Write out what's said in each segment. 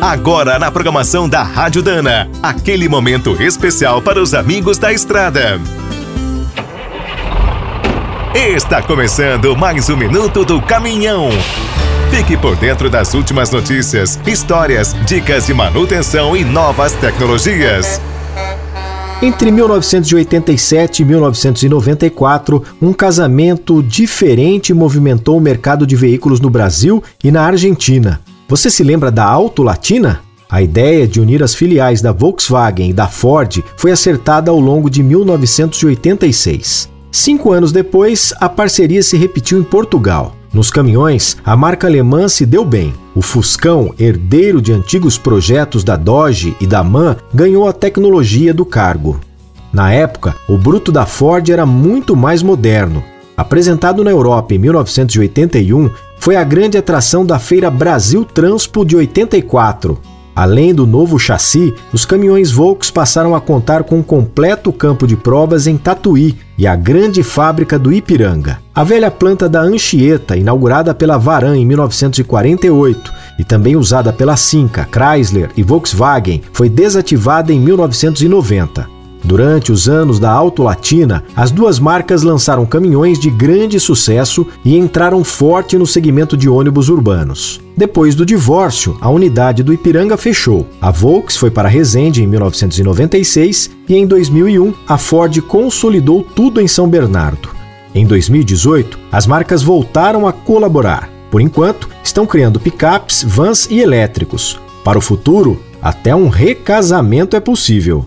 Agora na programação da Rádio Dana, aquele momento especial para os amigos da estrada. Está começando mais um minuto do caminhão. Fique por dentro das últimas notícias, histórias, dicas de manutenção e novas tecnologias. Entre 1987 e 1994, um casamento diferente movimentou o mercado de veículos no Brasil e na Argentina. Você se lembra da Auto Latina? A ideia de unir as filiais da Volkswagen e da Ford foi acertada ao longo de 1986. Cinco anos depois, a parceria se repetiu em Portugal. Nos caminhões, a marca alemã se deu bem. O Fuscão, herdeiro de antigos projetos da Dodge e da MAN, ganhou a tecnologia do cargo. Na época, o bruto da Ford era muito mais moderno. Apresentado na Europa em 1981, foi a grande atração da Feira Brasil Transpo de 84. Além do novo chassi, os caminhões Volks passaram a contar com um completo campo de provas em Tatuí e a grande fábrica do Ipiranga. A velha planta da Anchieta, inaugurada pela Varan em 1948 e também usada pela Cinca, Chrysler e Volkswagen, foi desativada em 1990. Durante os anos da Auto Latina, as duas marcas lançaram caminhões de grande sucesso e entraram forte no segmento de ônibus urbanos. Depois do divórcio, a unidade do Ipiranga fechou. A Volks foi para Resende em 1996 e em 2001 a Ford consolidou tudo em São Bernardo. Em 2018, as marcas voltaram a colaborar. Por enquanto, estão criando picapes, vans e elétricos. Para o futuro, até um recasamento é possível.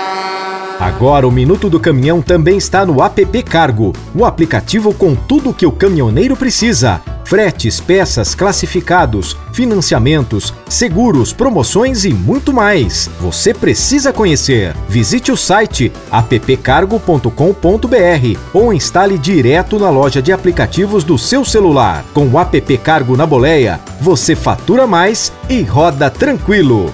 Agora o Minuto do Caminhão também está no app Cargo, o aplicativo com tudo o que o caminhoneiro precisa fretes, peças, classificados, financiamentos, seguros, promoções e muito mais. Você precisa conhecer. Visite o site appcargo.com.br ou instale direto na loja de aplicativos do seu celular. Com o app Cargo na boleia, você fatura mais e roda tranquilo.